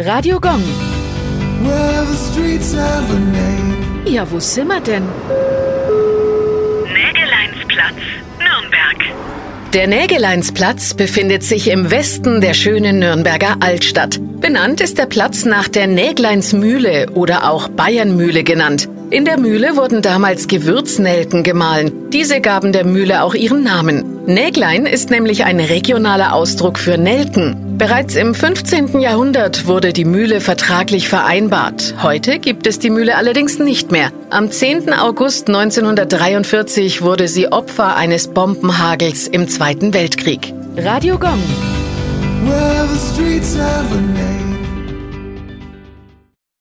Radio Gong. Well, the streets have a name. Ja, wo sind wir denn? Nägeleinsplatz, Nürnberg. Der Nägeleinsplatz befindet sich im Westen der schönen Nürnberger Altstadt. Benannt ist der Platz nach der Nägleinsmühle oder auch Bayernmühle genannt. In der Mühle wurden damals Gewürznelken gemahlen. Diese gaben der Mühle auch ihren Namen. Näglein ist nämlich ein regionaler Ausdruck für Nelken. Bereits im 15. Jahrhundert wurde die Mühle vertraglich vereinbart. Heute gibt es die Mühle allerdings nicht mehr. Am 10. August 1943 wurde sie Opfer eines Bombenhagels im Zweiten Weltkrieg. Radio Gong. Well,